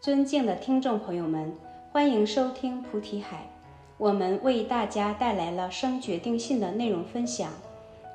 尊敬的听众朋友们，欢迎收听菩提海。我们为大家带来了生决定性的内容分享。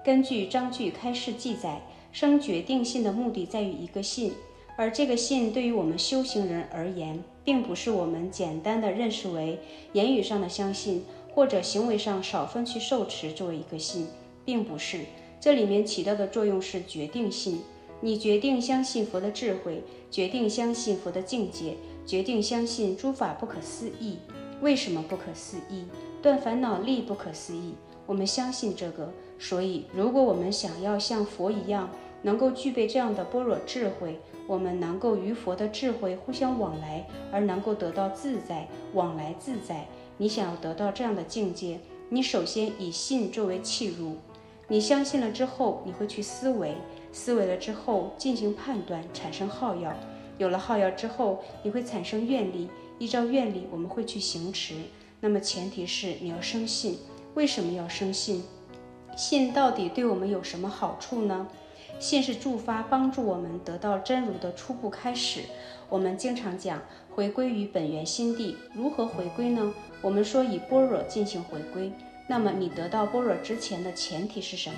根据章句开示记载，生决定性的目的在于一个信，而这个信对于我们修行人而言，并不是我们简单的认识为言语上的相信，或者行为上少分去受持作为一个信，并不是。这里面起到的作用是决定性。你决定相信佛的智慧，决定相信佛的境界，决定相信诸法不可思议。为什么不可思议？断烦恼力不可思议。我们相信这个，所以如果我们想要像佛一样，能够具备这样的般若智慧，我们能够与佛的智慧互相往来，而能够得到自在，往来自在。你想要得到这样的境界，你首先以信作为契入。你相信了之后，你会去思维，思维了之后进行判断，产生好药。有了好药之后，你会产生愿力，依照愿力，我们会去行持。那么前提是你要生信。为什么要生信？信到底对我们有什么好处呢？信是助发，帮助我们得到真如的初步开始。我们经常讲回归于本源心地，如何回归呢？我们说以般若进行回归。那么你得到般若之前的前提是什么？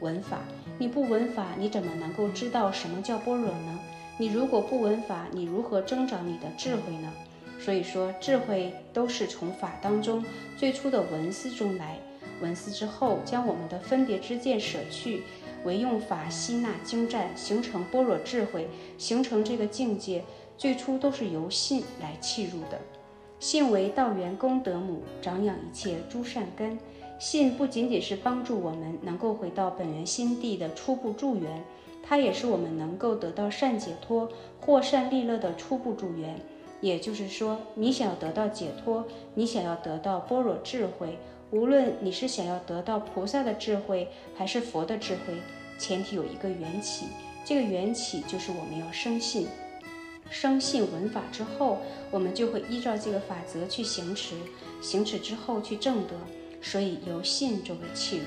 闻法。你不闻法，你怎么能够知道什么叫般若呢？你如果不闻法，你如何增长你的智慧呢？所以说，智慧都是从法当中最初的闻思中来。闻思之后，将我们的分别之见舍去，唯用法吸纳精湛，形成般若智慧，形成这个境界，最初都是由信来契入的。信为道源功德母，长养一切诸善根。信不仅仅是帮助我们能够回到本源心地的初步助缘，它也是我们能够得到善解脱、获善利乐的初步助缘。也就是说，你想要得到解脱，你想要得到般若智慧，无论你是想要得到菩萨的智慧还是佛的智慧，前提有一个缘起，这个缘起就是我们要生信。生信闻法之后，我们就会依照这个法则去行持，行持之后去正德，所以由信作为契入。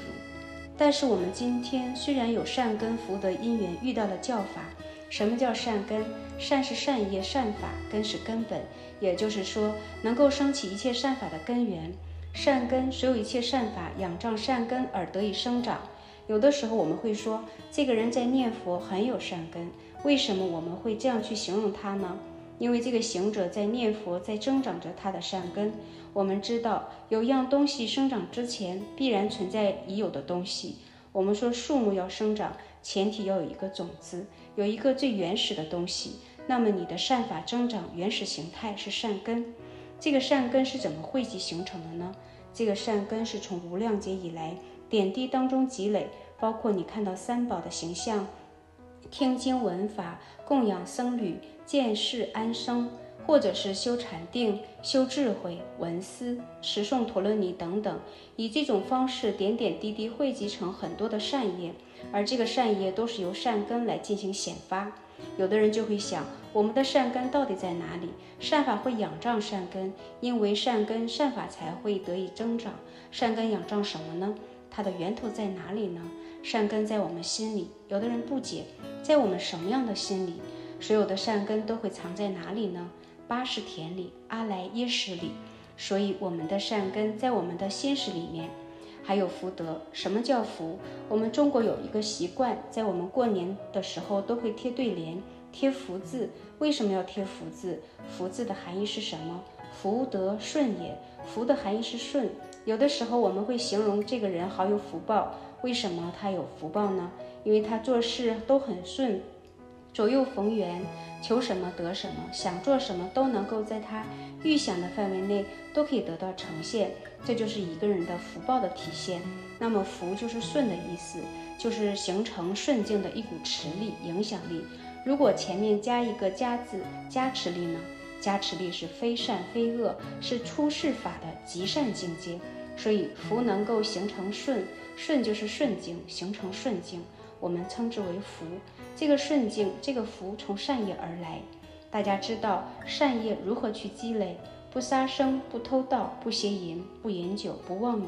但是我们今天虽然有善根福德因缘遇到了教法，什么叫善根？善是善业善法，根是根本，也就是说能够升起一切善法的根源。善根所有一切善法仰仗善根而得以生长。有的时候我们会说，这个人在念佛很有善根。为什么我们会这样去形容他呢？因为这个行者在念佛，在增长着他的善根。我们知道，有样东西生长之前，必然存在已有的东西。我们说树木要生长，前提要有一个种子，有一个最原始的东西。那么你的善法增长原始形态是善根。这个善根是怎么汇集形成的呢？这个善根是从无量劫以来点滴当中积累，包括你看到三宝的形象。听经闻法，供养僧侣，见世安生，或者是修禅定、修智慧、闻思、持诵陀罗尼等等，以这种方式点点滴滴汇集成很多的善业，而这个善业都是由善根来进行显发。有的人就会想，我们的善根到底在哪里？善法会仰仗善根，因为善根善法才会得以增长。善根仰仗什么呢？它的源头在哪里呢？善根在我们心里。有的人不解，在我们什么样的心里？所有的善根都会藏在哪里呢？八十田里，阿来耶识里。所以我们的善根在我们的心识里面。还有福德。什么叫福？我们中国有一个习惯，在我们过年的时候都会贴对联，贴福字。为什么要贴福字？福字的含义是什么？福德顺也。福的含义是顺。有的时候我们会形容这个人好有福报。为什么他有福报呢？因为他做事都很顺，左右逢源，求什么得什么，想做什么都能够在他预想的范围内都可以得到呈现，这就是一个人的福报的体现。那么福就是顺的意思，就是形成顺境的一股持力、影响力。如果前面加一个加字，加持力呢？加持力是非善非恶，是出世法的极善境界。所以福能够形成顺，顺就是顺境，形成顺境，我们称之为福。这个顺境，这个福从善业而来。大家知道善业如何去积累？不杀生，不偷盗，不邪淫，不饮酒，不妄语，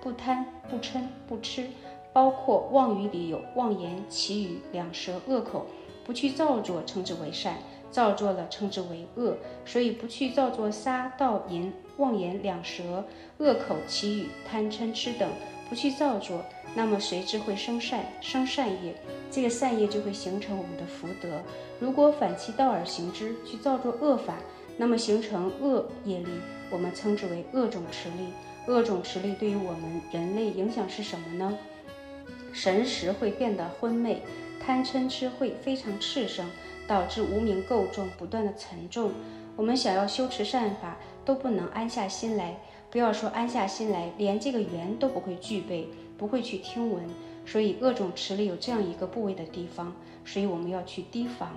不贪，不嗔，不痴，包括妄语里有妄言、绮语、两舌、恶口，不去造作，称之为善。造作了称之为恶。所以不去造作杀盗淫妄言两舌恶口绮语贪嗔痴等，不去造作，那么随之会生善，生善业，这个善业就会形成我们的福德。如果反其道而行之，去造作恶法，那么形成恶业力，我们称之为恶种持力。恶种持力对于我们人类影响是什么呢？神识会变得昏昧，贪嗔痴会非常炽盛，导致无名垢重，不断的沉重。我们想要修持善法，都不能安下心来。不要说安下心来，连这个缘都不会具备，不会去听闻。所以恶种池里有这样一个部位的地方，所以我们要去提防。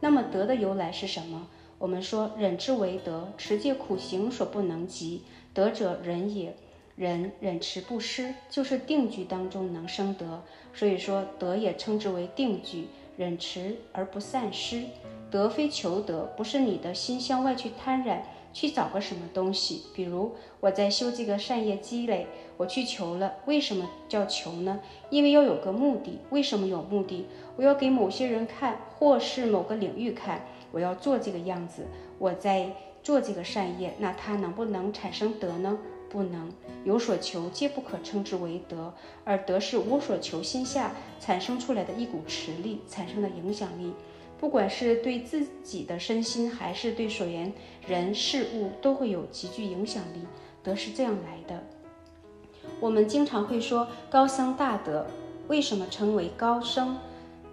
那么德的由来是什么？我们说忍之为德，持戒苦行所不能及，德者忍也。忍忍持不失，就是定句当中能生德，所以说德也称之为定句，忍持而不散失。德非求得，不是你的心向外去贪染，去找个什么东西。比如我在修这个善业积累，我去求了，为什么叫求呢？因为要有个目的。为什么有目的？我要给某些人看，或是某个领域看，我要做这个样子，我在做这个善业，那它能不能产生德呢？不能有所求，皆不可称之为德，而德是无所求心下产生出来的一股持力，产生的影响力，不管是对自己的身心，还是对所缘人事物，都会有极具影响力。德是这样来的。我们经常会说高僧大德，为什么称为高僧？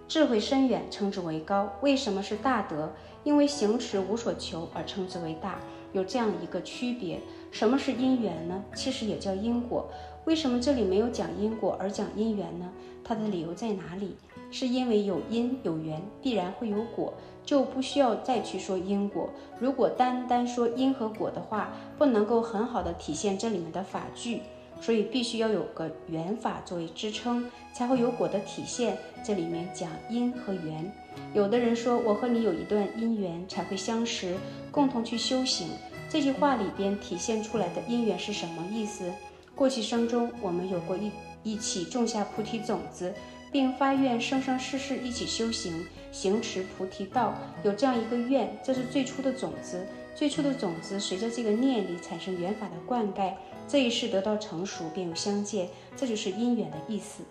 智慧深远，称之为高。为什么是大德？因为行持无所求而称之为大。有这样一个区别，什么是因缘呢？其实也叫因果。为什么这里没有讲因果而讲因缘呢？它的理由在哪里？是因为有因有缘，必然会有果，就不需要再去说因果。如果单单说因和果的话，不能够很好的体现这里面的法句，所以必须要有个缘法作为支撑，才会有果的体现。这里面讲因和缘。有的人说，我和你有一段因缘才会相识，共同去修行。这句话里边体现出来的因缘是什么意思？过去生中我们有过一一起种下菩提种子，并发愿生生世世一起修行，行持菩提道，有这样一个愿，这是最初的种子。最初的种子随着这个念力产生缘法的灌溉，这一世得到成熟，便有相见，这就是因缘的意思。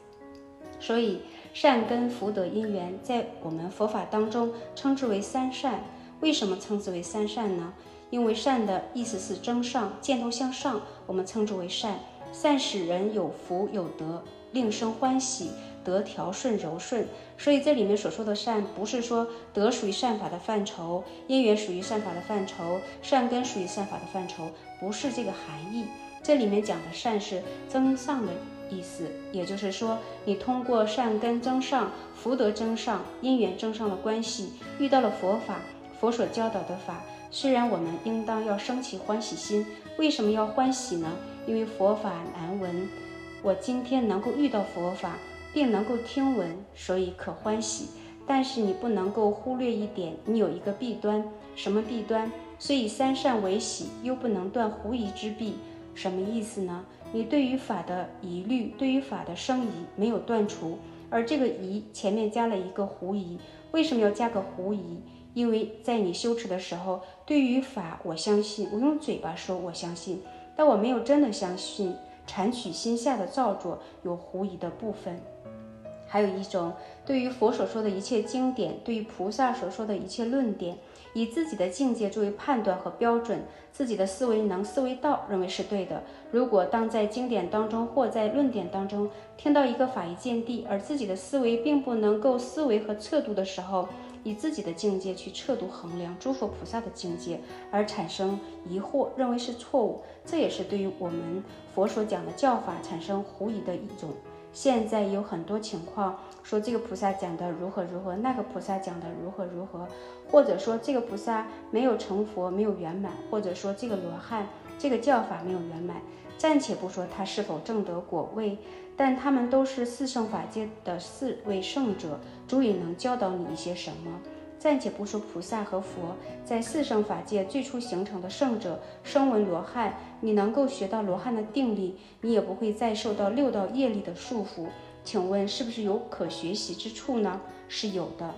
所以。善根福德因缘，在我们佛法当中称之为三善。为什么称之为三善呢？因为善的意思是增上，箭头向上，我们称之为善。善使人有福有德，令生欢喜，得调顺柔顺。所以这里面所说的善，不是说德属于善法的范畴，因缘属于善法的范畴，善根属于善法的范畴，不是这个含义。这里面讲的善是增上的。意思，也就是说，你通过善根增上、福德增上、因缘增上的关系，遇到了佛法，佛所教导的法，虽然我们应当要升起欢喜心，为什么要欢喜呢？因为佛法难闻，我今天能够遇到佛法，并能够听闻，所以可欢喜。但是你不能够忽略一点，你有一个弊端，什么弊端？虽以三善为喜，又不能断狐疑之弊，什么意思呢？你对于法的疑虑，对于法的生疑没有断除，而这个疑前面加了一个狐疑，为什么要加个狐疑？因为在你修持的时候，对于法我相信，我用嘴巴说我相信，但我没有真的相信，禅取心下的造作有狐疑的部分。还有一种，对于佛所说的一切经典，对于菩萨所说的一切论点。以自己的境界作为判断和标准，自己的思维能、思维道认为是对的。如果当在经典当中或在论点当中听到一个法义见地，而自己的思维并不能够思维和测度的时候，以自己的境界去测度衡量诸佛菩萨的境界，而产生疑惑，认为是错误，这也是对于我们佛所讲的教法产生狐疑的一种。现在有很多情况说这个菩萨讲的如何如何，那个菩萨讲的如何如何，或者说这个菩萨没有成佛，没有圆满，或者说这个罗汉这个教法没有圆满。暂且不说他是否正得果位，但他们都是四圣法界的四位圣者，足以能教导你一些什么。暂且不说菩萨和佛在四圣法界最初形成的圣者，声闻罗汉，你能够学到罗汉的定力，你也不会再受到六道业力的束缚。请问是不是有可学习之处呢？是有的。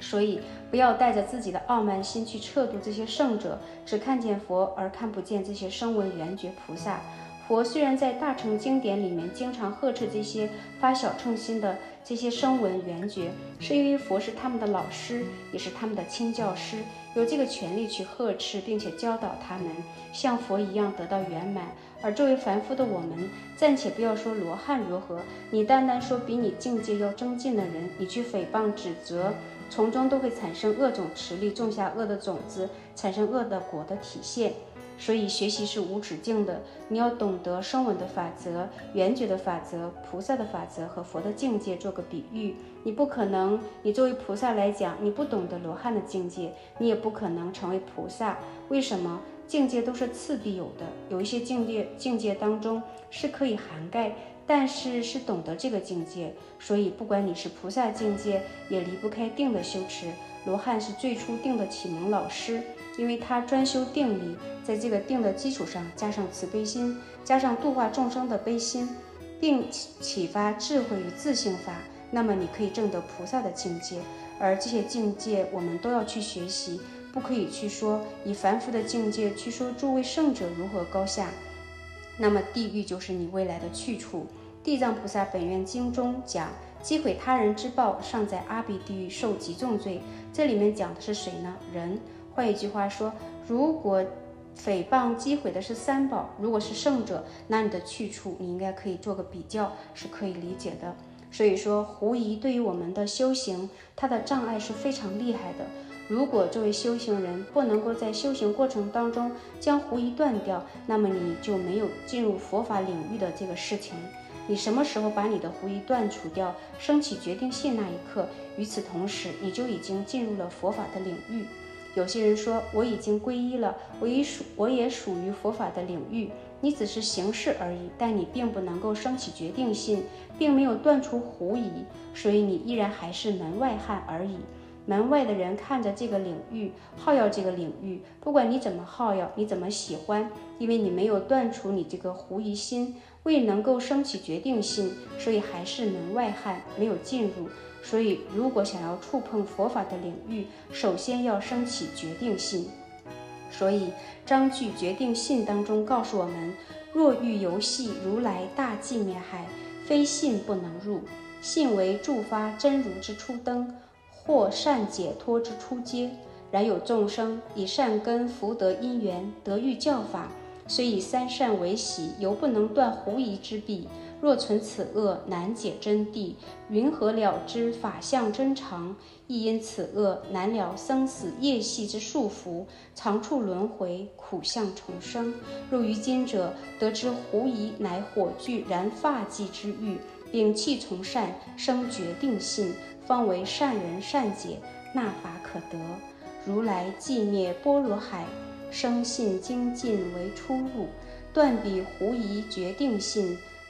所以不要带着自己的傲慢心去测度这些圣者，只看见佛而看不见这些声闻缘觉菩萨。佛虽然在大乘经典里面经常呵斥这些发小乘心的这些声闻缘觉，是因为佛是他们的老师，也是他们的亲教师，有这个权利去呵斥并且教导他们，像佛一样得到圆满。而作为凡夫的我们，暂且不要说罗汉如何，你单单说比你境界要增进的人，你去诽谤指责，从中都会产生恶种持力，种下恶的种子，产生恶的果的体现。所以学习是无止境的，你要懂得声闻的法则、缘觉的法则、菩萨的法则和佛的境界做个比喻。你不可能，你作为菩萨来讲，你不懂得罗汉的境界，你也不可能成为菩萨。为什么？境界都是次第有的，有一些境界境界当中是可以涵盖，但是是懂得这个境界。所以不管你是菩萨境界，也离不开定的修持。罗汉是最初定的启蒙老师。因为他专修定力，在这个定的基础上加上慈悲心，加上度化众生的悲心，并启启发智慧与自性法，那么你可以证得菩萨的境界。而这些境界，我们都要去学习，不可以去说以凡夫的境界去说诸位圣者如何高下。那么地狱就是你未来的去处。地藏菩萨本愿经中讲，击毁他人之报，尚在阿鼻地狱受极重罪。这里面讲的是谁呢？人。换一句话说，如果诽谤击毁的是三宝，如果是圣者，那你的去处你应该可以做个比较，是可以理解的。所以说，狐疑对于我们的修行，它的障碍是非常厉害的。如果作为修行人不能够在修行过程当中将狐疑断掉，那么你就没有进入佛法领域的这个事情。你什么时候把你的狐疑断除掉，升起决定性那一刻，与此同时，你就已经进入了佛法的领域。有些人说我已经皈依了，我已属我也属于佛法的领域。你只是形式而已，但你并不能够升起决定性，并没有断除狐疑，所以你依然还是门外汉而已。门外的人看着这个领域，好要这个领域，不管你怎么好要，你怎么喜欢，因为你没有断除你这个狐疑心，未能够升起决定性，所以还是门外汉，没有进入。所以，如果想要触碰佛法的领域，首先要升起决定性。所以，章句决定性当中告诉我们：若欲游戏如来大寂灭海，非信不能入。信为助发真如之初灯，或善解脱之初阶。然有众生以善根福德因缘得遇教法，虽以三善为喜，犹不能断狐疑之弊。若存此恶，难解真谛，云何了知法相真常？亦因此恶，难了生死业系之束缚，常处轮回，苦相重生。入于今者，得知狐疑乃火炬燃发髻之欲，摒弃从善，生决定信，方为善人善解，那法可得。如来寂灭波罗海，生信精进为出入，断彼狐疑决定信。